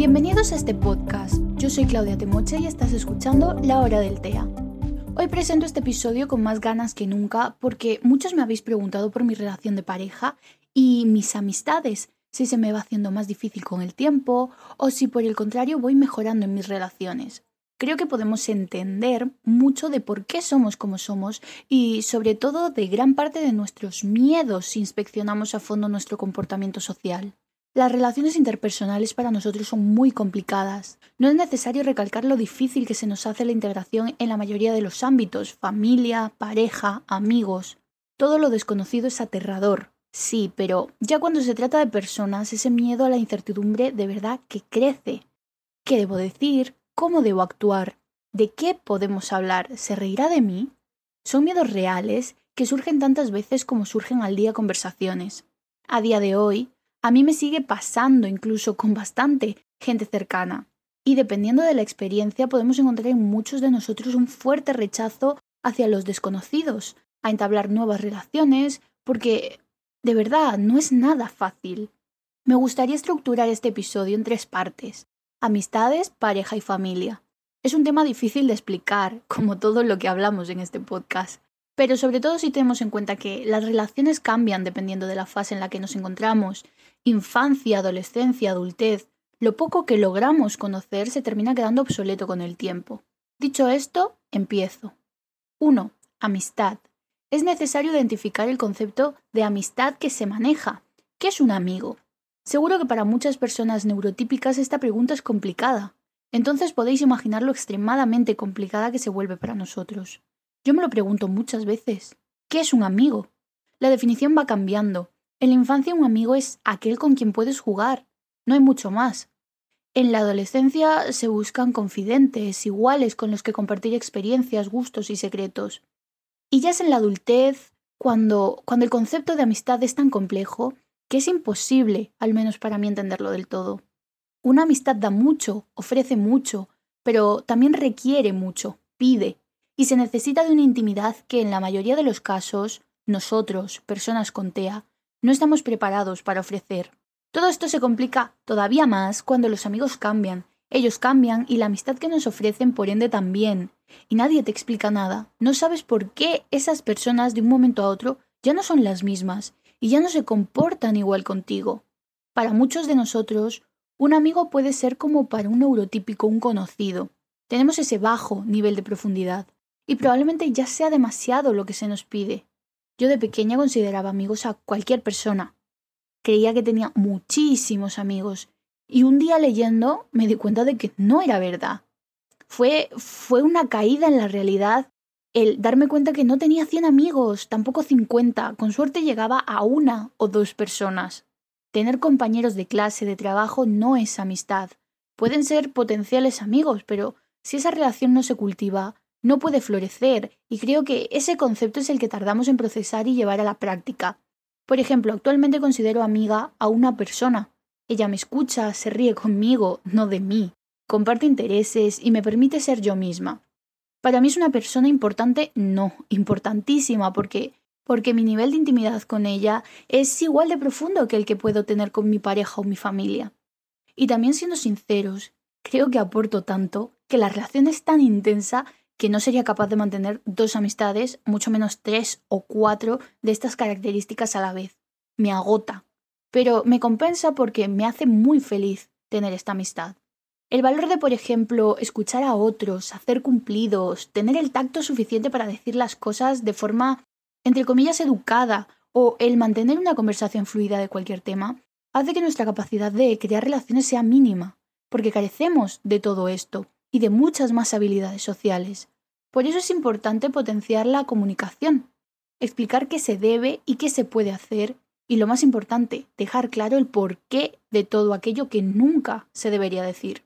Bienvenidos a este podcast. Yo soy Claudia Temoche y estás escuchando La Hora del TEA. Hoy presento este episodio con más ganas que nunca porque muchos me habéis preguntado por mi relación de pareja y mis amistades, si se me va haciendo más difícil con el tiempo o si por el contrario voy mejorando en mis relaciones. Creo que podemos entender mucho de por qué somos como somos y sobre todo de gran parte de nuestros miedos si inspeccionamos a fondo nuestro comportamiento social. Las relaciones interpersonales para nosotros son muy complicadas. No es necesario recalcar lo difícil que se nos hace la integración en la mayoría de los ámbitos, familia, pareja, amigos. Todo lo desconocido es aterrador. Sí, pero ya cuando se trata de personas, ese miedo a la incertidumbre de verdad que crece. ¿Qué debo decir? ¿Cómo debo actuar? ¿De qué podemos hablar? ¿Se reirá de mí? Son miedos reales que surgen tantas veces como surgen al día conversaciones. A día de hoy, a mí me sigue pasando incluso con bastante gente cercana. Y dependiendo de la experiencia podemos encontrar en muchos de nosotros un fuerte rechazo hacia los desconocidos, a entablar nuevas relaciones, porque de verdad no es nada fácil. Me gustaría estructurar este episodio en tres partes. Amistades, pareja y familia. Es un tema difícil de explicar, como todo lo que hablamos en este podcast, pero sobre todo si tenemos en cuenta que las relaciones cambian dependiendo de la fase en la que nos encontramos infancia, adolescencia, adultez, lo poco que logramos conocer se termina quedando obsoleto con el tiempo. Dicho esto, empiezo. 1. Amistad. Es necesario identificar el concepto de amistad que se maneja. ¿Qué es un amigo? Seguro que para muchas personas neurotípicas esta pregunta es complicada. Entonces podéis imaginar lo extremadamente complicada que se vuelve para nosotros. Yo me lo pregunto muchas veces. ¿Qué es un amigo? La definición va cambiando, en la infancia un amigo es aquel con quien puedes jugar, no hay mucho más. En la adolescencia se buscan confidentes, iguales con los que compartir experiencias, gustos y secretos. Y ya es en la adultez cuando, cuando el concepto de amistad es tan complejo que es imposible, al menos para mí, entenderlo del todo. Una amistad da mucho, ofrece mucho, pero también requiere mucho, pide, y se necesita de una intimidad que en la mayoría de los casos, nosotros, personas con TEA, no estamos preparados para ofrecer. Todo esto se complica todavía más cuando los amigos cambian. Ellos cambian y la amistad que nos ofrecen por ende también. Y nadie te explica nada. No sabes por qué esas personas de un momento a otro ya no son las mismas y ya no se comportan igual contigo. Para muchos de nosotros, un amigo puede ser como para un neurotípico un conocido. Tenemos ese bajo nivel de profundidad y probablemente ya sea demasiado lo que se nos pide. Yo de pequeña consideraba amigos a cualquier persona. Creía que tenía muchísimos amigos y un día leyendo me di cuenta de que no era verdad. Fue, fue una caída en la realidad el darme cuenta que no tenía 100 amigos, tampoco 50, con suerte llegaba a una o dos personas. Tener compañeros de clase, de trabajo, no es amistad. Pueden ser potenciales amigos, pero si esa relación no se cultiva, no puede florecer y creo que ese concepto es el que tardamos en procesar y llevar a la práctica. Por ejemplo, actualmente considero amiga a una persona. Ella me escucha, se ríe conmigo, no de mí, comparte intereses y me permite ser yo misma. Para mí es una persona importante, no, importantísima, porque porque mi nivel de intimidad con ella es igual de profundo que el que puedo tener con mi pareja o mi familia. Y también siendo sinceros, creo que aporto tanto que la relación es tan intensa que no sería capaz de mantener dos amistades, mucho menos tres o cuatro de estas características a la vez. Me agota. Pero me compensa porque me hace muy feliz tener esta amistad. El valor de, por ejemplo, escuchar a otros, hacer cumplidos, tener el tacto suficiente para decir las cosas de forma, entre comillas, educada, o el mantener una conversación fluida de cualquier tema, hace que nuestra capacidad de crear relaciones sea mínima, porque carecemos de todo esto y de muchas más habilidades sociales. Por eso es importante potenciar la comunicación, explicar qué se debe y qué se puede hacer y lo más importante, dejar claro el porqué de todo aquello que nunca se debería decir.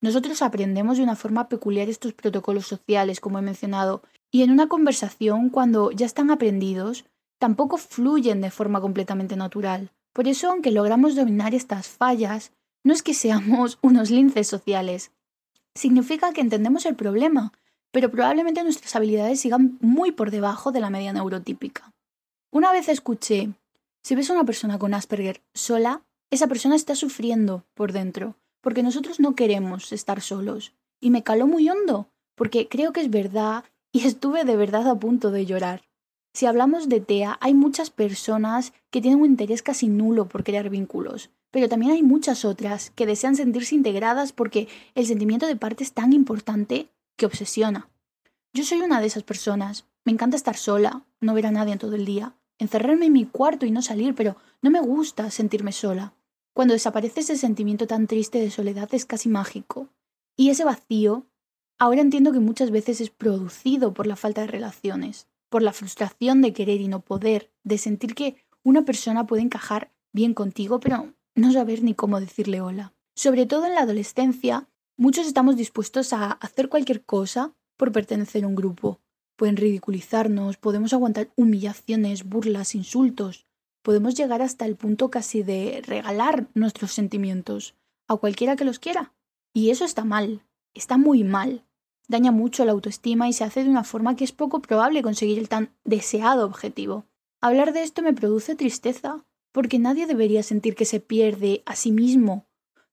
Nosotros aprendemos de una forma peculiar estos protocolos sociales, como he mencionado, y en una conversación, cuando ya están aprendidos, tampoco fluyen de forma completamente natural. Por eso, aunque logramos dominar estas fallas, no es que seamos unos linces sociales, significa que entendemos el problema, pero probablemente nuestras habilidades sigan muy por debajo de la media neurotípica. Una vez escuché, si ves a una persona con Asperger sola, esa persona está sufriendo por dentro, porque nosotros no queremos estar solos. Y me caló muy hondo, porque creo que es verdad y estuve de verdad a punto de llorar. Si hablamos de TEA, hay muchas personas que tienen un interés casi nulo por crear vínculos, pero también hay muchas otras que desean sentirse integradas porque el sentimiento de parte es tan importante obsesiona. Yo soy una de esas personas. Me encanta estar sola, no ver a nadie en todo el día, encerrarme en mi cuarto y no salir, pero no me gusta sentirme sola. Cuando desaparece ese sentimiento tan triste de soledad es casi mágico. Y ese vacío, ahora entiendo que muchas veces es producido por la falta de relaciones por la frustración de querer y no poder, de sentir que una persona puede encajar bien contigo, pero no saber ni cómo decirle hola. Sobre todo en la adolescencia, muchos estamos dispuestos a hacer cualquier cosa por pertenecer a un grupo. Pueden ridiculizarnos, podemos aguantar humillaciones, burlas, insultos, podemos llegar hasta el punto casi de regalar nuestros sentimientos a cualquiera que los quiera. Y eso está mal, está muy mal daña mucho la autoestima y se hace de una forma que es poco probable conseguir el tan deseado objetivo. Hablar de esto me produce tristeza, porque nadie debería sentir que se pierde a sí mismo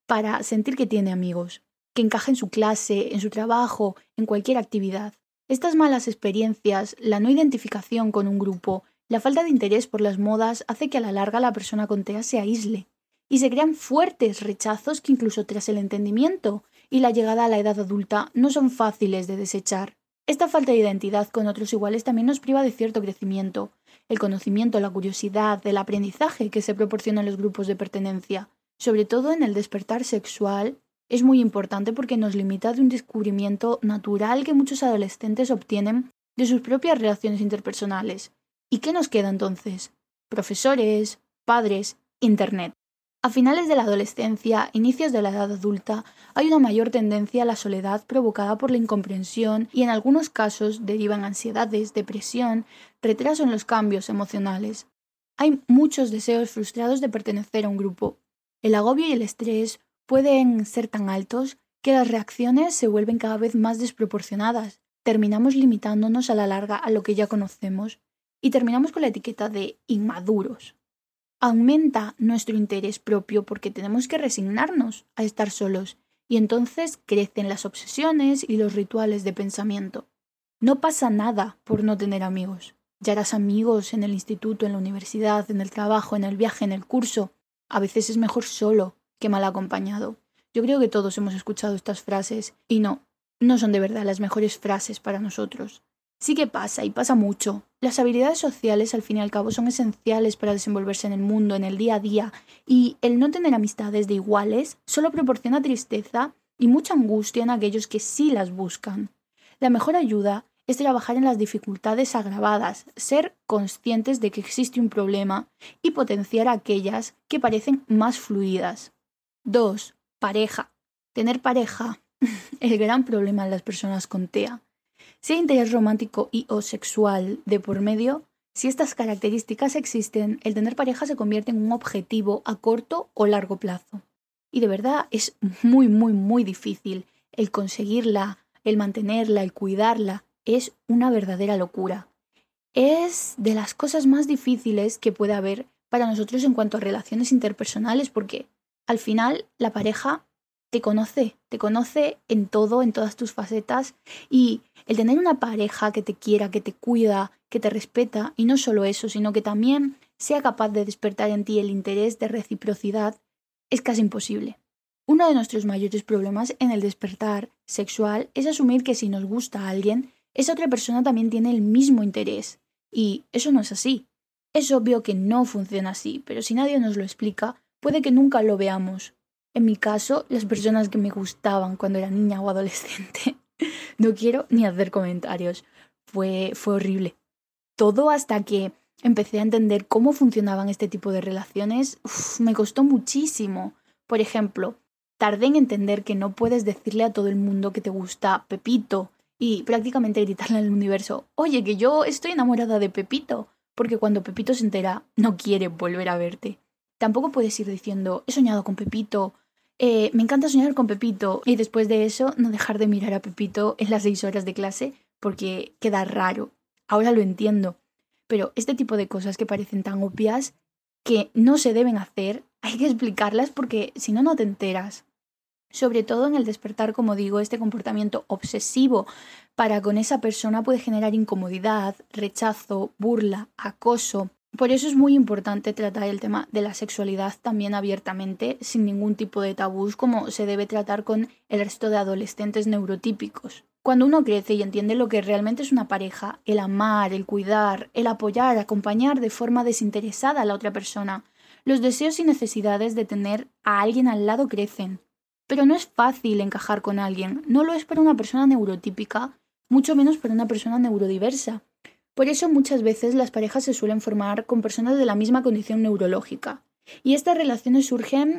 para sentir que tiene amigos, que encaja en su clase, en su trabajo, en cualquier actividad. Estas malas experiencias, la no identificación con un grupo, la falta de interés por las modas hace que a la larga la persona con TEA se aísle y se crean fuertes rechazos que incluso tras el entendimiento y la llegada a la edad adulta no son fáciles de desechar. Esta falta de identidad con otros iguales también nos priva de cierto crecimiento, el conocimiento, la curiosidad, el aprendizaje que se proporciona en los grupos de pertenencia, sobre todo en el despertar sexual, es muy importante porque nos limita de un descubrimiento natural que muchos adolescentes obtienen de sus propias relaciones interpersonales. ¿Y qué nos queda entonces? Profesores, padres, Internet. A finales de la adolescencia, inicios de la edad adulta, hay una mayor tendencia a la soledad provocada por la incomprensión y en algunos casos derivan ansiedades, depresión, retraso en los cambios emocionales. Hay muchos deseos frustrados de pertenecer a un grupo. El agobio y el estrés pueden ser tan altos que las reacciones se vuelven cada vez más desproporcionadas. Terminamos limitándonos a la larga a lo que ya conocemos y terminamos con la etiqueta de inmaduros aumenta nuestro interés propio porque tenemos que resignarnos a estar solos y entonces crecen las obsesiones y los rituales de pensamiento. No pasa nada por no tener amigos. Ya harás amigos en el instituto, en la universidad, en el trabajo, en el viaje, en el curso. A veces es mejor solo que mal acompañado. Yo creo que todos hemos escuchado estas frases y no, no son de verdad las mejores frases para nosotros. Sí que pasa, y pasa mucho. Las habilidades sociales, al fin y al cabo, son esenciales para desenvolverse en el mundo, en el día a día, y el no tener amistades de iguales solo proporciona tristeza y mucha angustia en aquellos que sí las buscan. La mejor ayuda es trabajar en las dificultades agravadas, ser conscientes de que existe un problema y potenciar aquellas que parecen más fluidas. 2. Pareja. Tener pareja. el gran problema en las personas con TEA si hay interés romántico y o sexual de por medio, si estas características existen, el tener pareja se convierte en un objetivo a corto o largo plazo. Y de verdad es muy, muy, muy difícil el conseguirla, el mantenerla, el cuidarla. Es una verdadera locura. Es de las cosas más difíciles que puede haber para nosotros en cuanto a relaciones interpersonales porque al final la pareja te conoce, te conoce en todo, en todas tus facetas y el tener una pareja que te quiera, que te cuida, que te respeta y no solo eso, sino que también sea capaz de despertar en ti el interés de reciprocidad, es casi imposible. Uno de nuestros mayores problemas en el despertar sexual es asumir que si nos gusta a alguien, esa otra persona también tiene el mismo interés. Y eso no es así. Es obvio que no funciona así, pero si nadie nos lo explica, puede que nunca lo veamos, en mi caso, las personas que me gustaban cuando era niña o adolescente. no quiero ni hacer comentarios. Fue, fue horrible. Todo hasta que empecé a entender cómo funcionaban este tipo de relaciones, me costó muchísimo. Por ejemplo, tardé en entender que no puedes decirle a todo el mundo que te gusta Pepito y prácticamente gritarle al universo, oye, que yo estoy enamorada de Pepito, porque cuando Pepito se entera, no quiere volver a verte. Tampoco puedes ir diciendo, he soñado con Pepito, eh, me encanta soñar con Pepito y después de eso no dejar de mirar a Pepito en las seis horas de clase porque queda raro. Ahora lo entiendo. Pero este tipo de cosas que parecen tan obvias que no se deben hacer, hay que explicarlas porque si no, no te enteras. Sobre todo en el despertar, como digo, este comportamiento obsesivo para con esa persona puede generar incomodidad, rechazo, burla, acoso. Por eso es muy importante tratar el tema de la sexualidad también abiertamente, sin ningún tipo de tabús, como se debe tratar con el resto de adolescentes neurotípicos. Cuando uno crece y entiende lo que realmente es una pareja, el amar, el cuidar, el apoyar, acompañar de forma desinteresada a la otra persona, los deseos y necesidades de tener a alguien al lado crecen. Pero no es fácil encajar con alguien, no lo es para una persona neurotípica, mucho menos para una persona neurodiversa. Por eso muchas veces las parejas se suelen formar con personas de la misma condición neurológica. Y estas relaciones surgen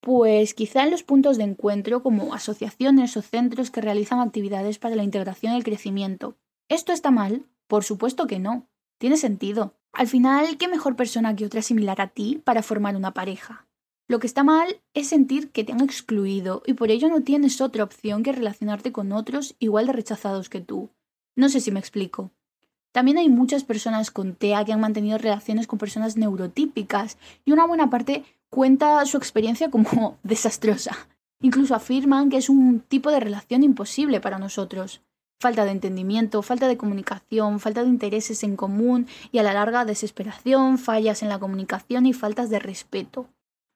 pues quizá en los puntos de encuentro como asociaciones o centros que realizan actividades para la integración y el crecimiento. ¿Esto está mal? Por supuesto que no. Tiene sentido. Al final, ¿qué mejor persona que otra similar a ti para formar una pareja? Lo que está mal es sentir que te han excluido y por ello no tienes otra opción que relacionarte con otros igual de rechazados que tú. No sé si me explico. También hay muchas personas con TEA que han mantenido relaciones con personas neurotípicas y una buena parte cuenta su experiencia como desastrosa. Incluso afirman que es un tipo de relación imposible para nosotros. Falta de entendimiento, falta de comunicación, falta de intereses en común y a la larga desesperación, fallas en la comunicación y faltas de respeto.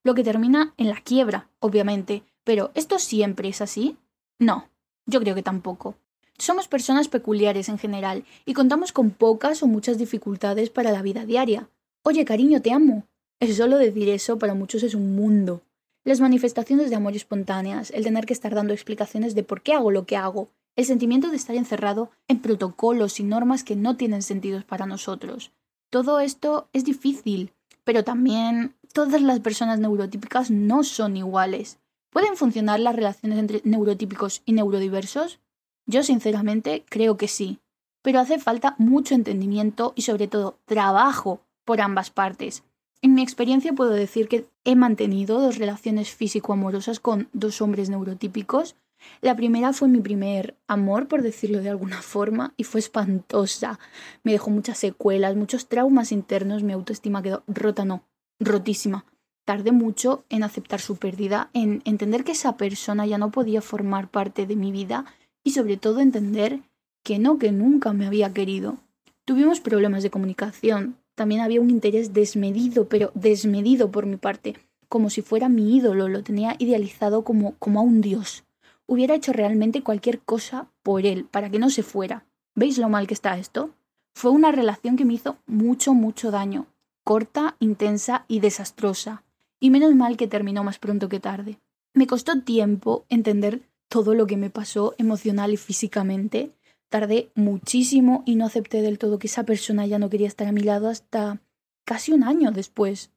Lo que termina en la quiebra, obviamente. Pero ¿esto siempre es así? No, yo creo que tampoco. Somos personas peculiares en general y contamos con pocas o muchas dificultades para la vida diaria. Oye, cariño, te amo. Es solo decir eso para muchos es un mundo. Las manifestaciones de amor espontáneas, el tener que estar dando explicaciones de por qué hago lo que hago, el sentimiento de estar encerrado en protocolos y normas que no tienen sentido para nosotros. Todo esto es difícil, pero también todas las personas neurotípicas no son iguales. ¿Pueden funcionar las relaciones entre neurotípicos y neurodiversos? Yo sinceramente creo que sí, pero hace falta mucho entendimiento y sobre todo trabajo por ambas partes. En mi experiencia puedo decir que he mantenido dos relaciones físico-amorosas con dos hombres neurotípicos. La primera fue mi primer amor, por decirlo de alguna forma, y fue espantosa. Me dejó muchas secuelas, muchos traumas internos, mi autoestima quedó rota, no, rotísima. Tardé mucho en aceptar su pérdida, en entender que esa persona ya no podía formar parte de mi vida y sobre todo entender que no, que nunca me había querido. Tuvimos problemas de comunicación, también había un interés desmedido, pero desmedido por mi parte, como si fuera mi ídolo, lo tenía idealizado como, como a un dios. Hubiera hecho realmente cualquier cosa por él, para que no se fuera. ¿Veis lo mal que está esto? Fue una relación que me hizo mucho, mucho daño, corta, intensa y desastrosa, y menos mal que terminó más pronto que tarde. Me costó tiempo entender todo lo que me pasó emocional y físicamente. Tardé muchísimo y no acepté del todo que esa persona ya no quería estar a mi lado hasta casi un año después.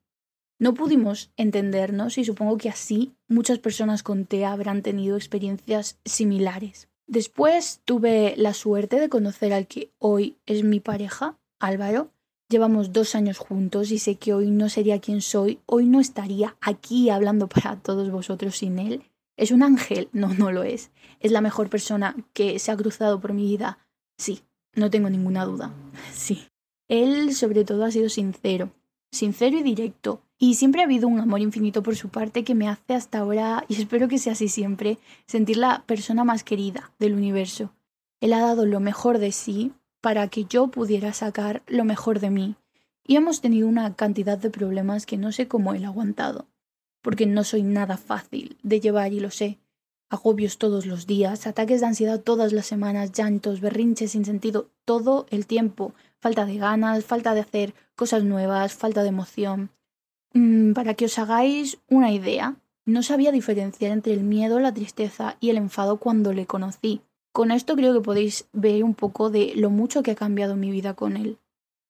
No pudimos entendernos y supongo que así muchas personas con TEA habrán tenido experiencias similares. Después tuve la suerte de conocer al que hoy es mi pareja, Álvaro. Llevamos dos años juntos y sé que hoy no sería quien soy, hoy no estaría aquí hablando para todos vosotros sin él. ¿Es un ángel? No, no lo es. ¿Es la mejor persona que se ha cruzado por mi vida? Sí, no tengo ninguna duda. Sí. Él sobre todo ha sido sincero, sincero y directo. Y siempre ha habido un amor infinito por su parte que me hace hasta ahora, y espero que sea así siempre, sentir la persona más querida del universo. Él ha dado lo mejor de sí para que yo pudiera sacar lo mejor de mí. Y hemos tenido una cantidad de problemas que no sé cómo él ha aguantado porque no soy nada fácil de llevar y lo sé. Agobios todos los días, ataques de ansiedad todas las semanas, llantos, berrinches sin sentido todo el tiempo, falta de ganas, falta de hacer cosas nuevas, falta de emoción. Mm, para que os hagáis una idea, no sabía diferenciar entre el miedo, la tristeza y el enfado cuando le conocí. Con esto creo que podéis ver un poco de lo mucho que ha cambiado mi vida con él.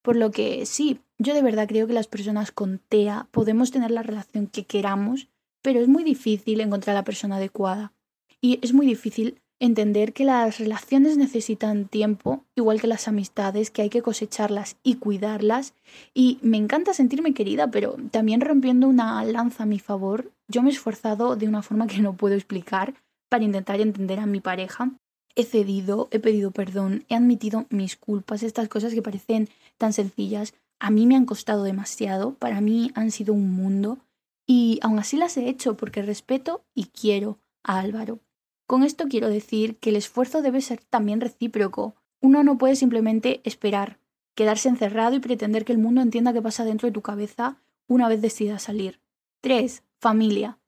Por lo que sí, yo de verdad creo que las personas con TEA podemos tener la relación que queramos, pero es muy difícil encontrar la persona adecuada. Y es muy difícil entender que las relaciones necesitan tiempo, igual que las amistades, que hay que cosecharlas y cuidarlas. Y me encanta sentirme querida, pero también rompiendo una lanza a mi favor, yo me he esforzado de una forma que no puedo explicar para intentar entender a mi pareja. He cedido, he pedido perdón, he admitido mis culpas, estas cosas que parecen tan sencillas, a mí me han costado demasiado, para mí han sido un mundo y aún así las he hecho porque respeto y quiero a Álvaro. Con esto quiero decir que el esfuerzo debe ser también recíproco. Uno no puede simplemente esperar, quedarse encerrado y pretender que el mundo entienda qué pasa dentro de tu cabeza una vez decidas salir. 3. Familia.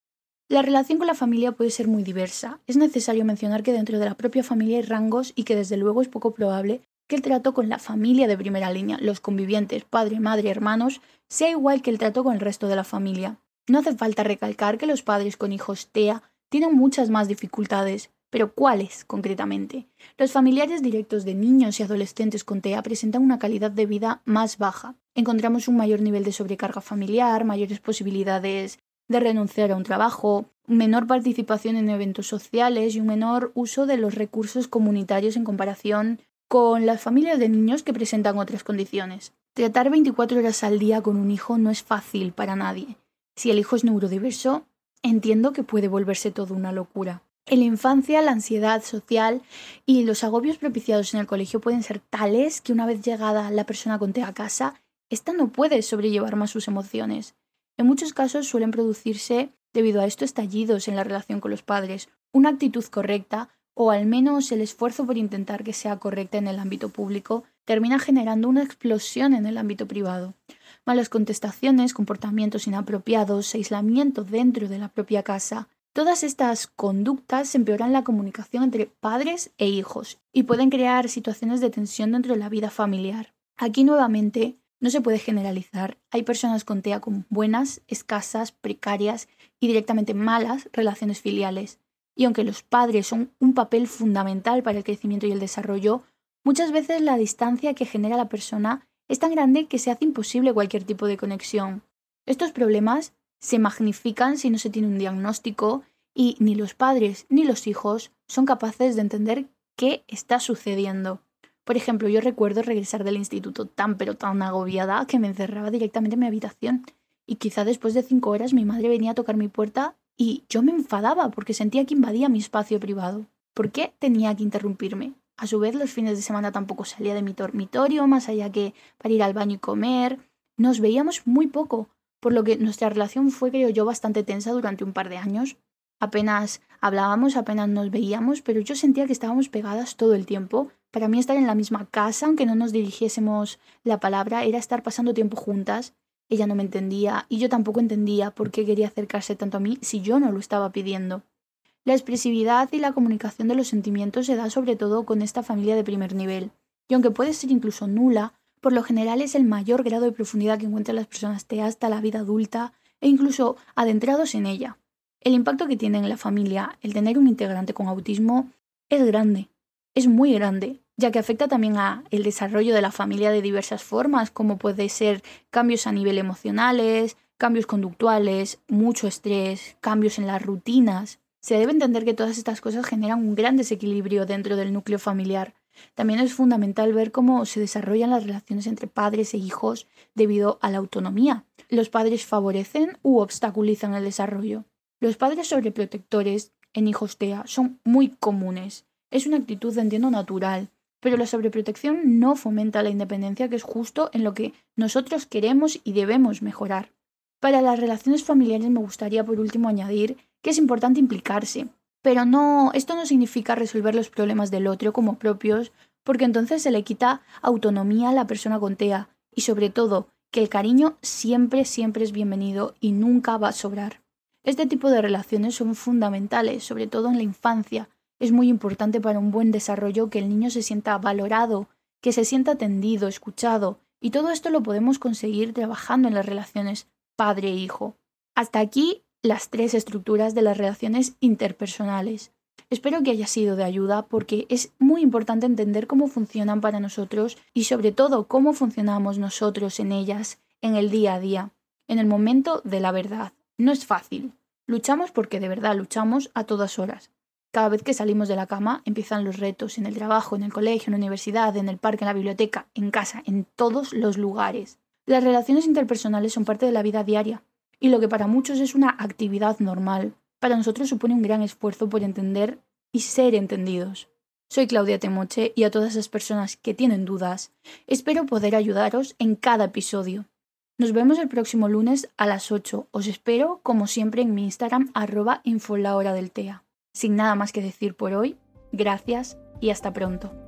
La relación con la familia puede ser muy diversa. Es necesario mencionar que dentro de la propia familia hay rangos y que desde luego es poco probable que el trato con la familia de primera línea, los convivientes, padre, madre, hermanos, sea igual que el trato con el resto de la familia. No hace falta recalcar que los padres con hijos TEA tienen muchas más dificultades, pero ¿cuáles concretamente? Los familiares directos de niños y adolescentes con TEA presentan una calidad de vida más baja. Encontramos un mayor nivel de sobrecarga familiar, mayores posibilidades de renunciar a un trabajo, menor participación en eventos sociales y un menor uso de los recursos comunitarios en comparación con las familias de niños que presentan otras condiciones. Tratar 24 horas al día con un hijo no es fácil para nadie. Si el hijo es neurodiverso, entiendo que puede volverse todo una locura. En la infancia, la ansiedad social y los agobios propiciados en el colegio pueden ser tales que una vez llegada la persona con TEA a casa, ésta no puede sobrellevar más sus emociones. En muchos casos suelen producirse, debido a esto, estallidos en la relación con los padres. Una actitud correcta o al menos el esfuerzo por intentar que sea correcta en el ámbito público, termina generando una explosión en el ámbito privado. Malas contestaciones, comportamientos inapropiados, aislamiento dentro de la propia casa. Todas estas conductas empeoran la comunicación entre padres e hijos y pueden crear situaciones de tensión dentro de la vida familiar. Aquí nuevamente no se puede generalizar. Hay personas con TEA con buenas, escasas, precarias y directamente malas relaciones filiales. Y aunque los padres son un papel fundamental para el crecimiento y el desarrollo, muchas veces la distancia que genera la persona es tan grande que se hace imposible cualquier tipo de conexión. Estos problemas se magnifican si no se tiene un diagnóstico y ni los padres ni los hijos son capaces de entender qué está sucediendo. Por ejemplo, yo recuerdo regresar del instituto tan pero tan agobiada que me encerraba directamente en mi habitación y quizá después de cinco horas mi madre venía a tocar mi puerta y yo me enfadaba porque sentía que invadía mi espacio privado. ¿Por qué tenía que interrumpirme? A su vez, los fines de semana tampoco salía de mi dormitorio, más allá que para ir al baño y comer. Nos veíamos muy poco, por lo que nuestra relación fue, creo yo, bastante tensa durante un par de años. Apenas hablábamos, apenas nos veíamos, pero yo sentía que estábamos pegadas todo el tiempo. Para mí estar en la misma casa, aunque no nos dirigiésemos la palabra, era estar pasando tiempo juntas ella no me entendía y yo tampoco entendía por qué quería acercarse tanto a mí si yo no lo estaba pidiendo. La expresividad y la comunicación de los sentimientos se da sobre todo con esta familia de primer nivel, y aunque puede ser incluso nula, por lo general es el mayor grado de profundidad que encuentran las personas hasta la vida adulta e incluso adentrados en ella. El impacto que tiene en la familia el tener un integrante con autismo es grande, es muy grande, ya que afecta también a el desarrollo de la familia de diversas formas, como puede ser cambios a nivel emocionales, cambios conductuales, mucho estrés, cambios en las rutinas. Se debe entender que todas estas cosas generan un gran desequilibrio dentro del núcleo familiar. También es fundamental ver cómo se desarrollan las relaciones entre padres e hijos debido a la autonomía. Los padres favorecen u obstaculizan el desarrollo. Los padres sobreprotectores en hijos TEA son muy comunes. Es una actitud, entiendo, natural, pero la sobreprotección no fomenta la independencia, que es justo en lo que nosotros queremos y debemos mejorar. Para las relaciones familiares me gustaría por último añadir que es importante implicarse, pero no, esto no significa resolver los problemas del otro como propios, porque entonces se le quita autonomía a la persona con TEA y sobre todo que el cariño siempre, siempre es bienvenido y nunca va a sobrar. Este tipo de relaciones son fundamentales, sobre todo en la infancia, es muy importante para un buen desarrollo que el niño se sienta valorado, que se sienta atendido, escuchado, y todo esto lo podemos conseguir trabajando en las relaciones padre-hijo. Hasta aquí las tres estructuras de las relaciones interpersonales. Espero que haya sido de ayuda porque es muy importante entender cómo funcionan para nosotros y sobre todo cómo funcionamos nosotros en ellas en el día a día, en el momento de la verdad. No es fácil. Luchamos porque de verdad luchamos a todas horas. Cada vez que salimos de la cama empiezan los retos en el trabajo, en el colegio, en la universidad, en el parque, en la biblioteca, en casa, en todos los lugares. Las relaciones interpersonales son parte de la vida diaria y lo que para muchos es una actividad normal, para nosotros supone un gran esfuerzo por entender y ser entendidos. Soy Claudia Temoche y a todas esas personas que tienen dudas, espero poder ayudaros en cada episodio. Nos vemos el próximo lunes a las 8. Os espero, como siempre, en mi Instagram arroba infolahora del TEA. Sin nada más que decir por hoy, gracias y hasta pronto.